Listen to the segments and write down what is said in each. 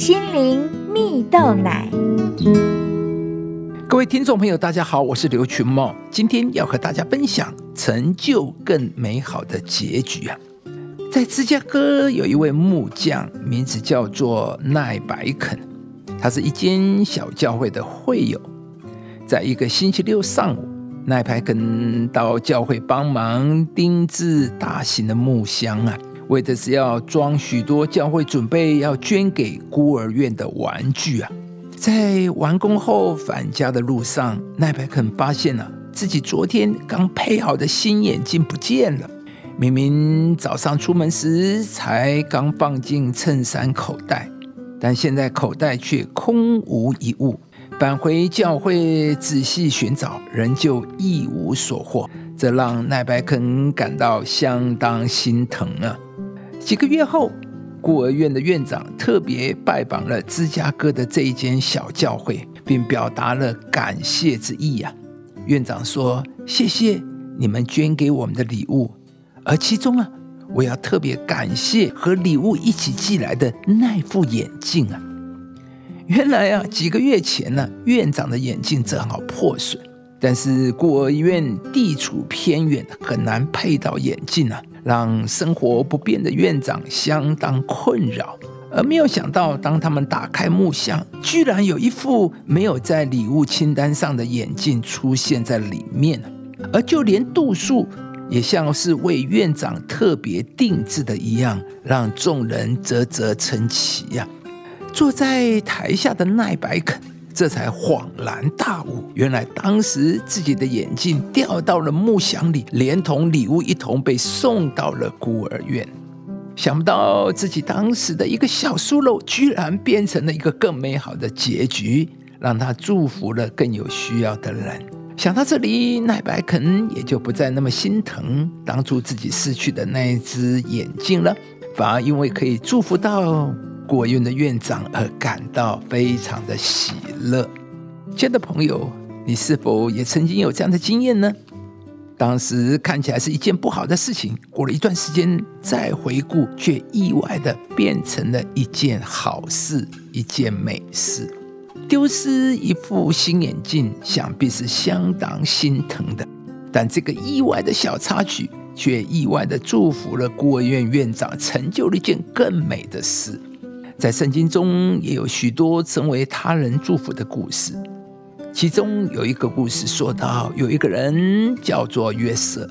心灵蜜豆奶。各位听众朋友，大家好，我是刘群茂，今天要和大家分享成就更美好的结局啊！在芝加哥有一位木匠，名字叫做奈白肯，他是一间小教会的会友。在一个星期六上午，奈白肯到教会帮忙钉制大型的木箱啊。为的是要装许多教会准备要捐给孤儿院的玩具啊！在完工后返家的路上，奈白肯发现了自己昨天刚配好的新眼镜不见了。明明早上出门时才刚放进衬衫口袋，但现在口袋却空无一物。返回教会仔细寻找，仍旧一无所获，这让奈白肯感到相当心疼啊！几个月后，孤儿院的院长特别拜访了芝加哥的这一间小教会，并表达了感谢之意呀。院长说：“谢谢你们捐给我们的礼物，而其中啊，我要特别感谢和礼物一起寄来的那副眼镜啊。原来啊，几个月前呢，院长的眼镜正好破损，但是孤儿院地处偏远，很难配到眼镜啊。”让生活不便的院长相当困扰，而没有想到，当他们打开木箱，居然有一副没有在礼物清单上的眼镜出现在里面而就连度数也像是为院长特别定制的一样，让众人啧啧称奇呀！坐在台下的奈白肯。这才恍然大悟，原来当时自己的眼镜掉到了木箱里，连同礼物一同被送到了孤儿院。想不到自己当时的一个小疏漏，居然变成了一个更美好的结局，让他祝福了更有需要的人。想到这里，奈白肯也就不再那么心疼当初自己失去的那一只眼镜了，反而因为可以祝福到。孤儿院的院长而感到非常的喜乐。亲爱的朋友，你是否也曾经有这样的经验呢？当时看起来是一件不好的事情，过了一段时间再回顾，却意外的变成了一件好事，一件美事。丢失一副新眼镜，想必是相当心疼的。但这个意外的小插曲，却意外的祝福了孤儿院院长，成就了一件更美的事。在圣经中也有许多成为他人祝福的故事，其中有一个故事说到，有一个人叫做约瑟，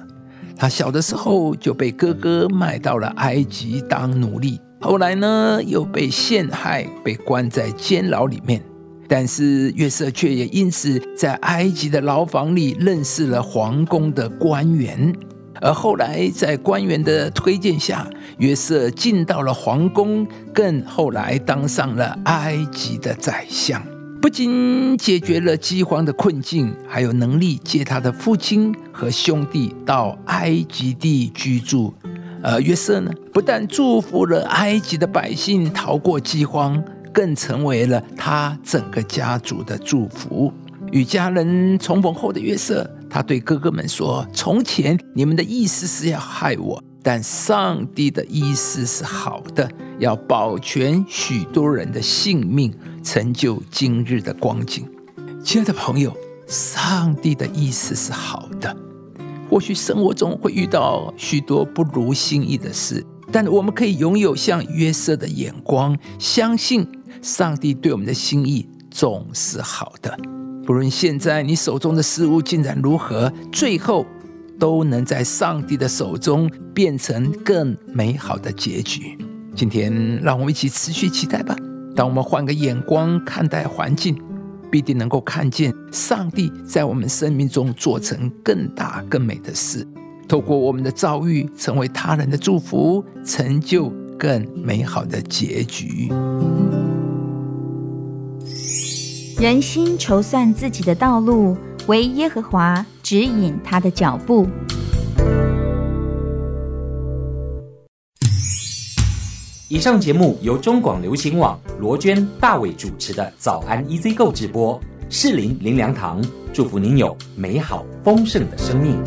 他小的时候就被哥哥卖到了埃及当奴隶，后来呢又被陷害，被关在监牢里面，但是约瑟却也因此在埃及的牢房里认识了皇宫的官员。而后来，在官员的推荐下，约瑟进到了皇宫，更后来当上了埃及的宰相。不仅解决了饥荒的困境，还有能力接他的父亲和兄弟到埃及地居住。而约瑟呢，不但祝福了埃及的百姓逃过饥荒，更成为了他整个家族的祝福。与家人重逢后的约瑟。他对哥哥们说：“从前你们的意思是要害我，但上帝的意思是好的，要保全许多人的性命，成就今日的光景。”亲爱的朋友，上帝的意思是好的。或许生活中会遇到许多不如心意的事，但我们可以拥有像约瑟的眼光，相信上帝对我们的心意总是好的。不论现在你手中的事物进展如何，最后都能在上帝的手中变成更美好的结局。今天，让我们一起持续期待吧。当我们换个眼光看待环境，必定能够看见上帝在我们生命中做成更大更美的事。透过我们的遭遇，成为他人的祝福，成就更美好的结局。人心筹算自己的道路，唯耶和华指引他的脚步。以上节目由中广流行网罗娟、大伟主持的《早安 EZ 购》直播，适林林良堂祝福您有美好丰盛的生命。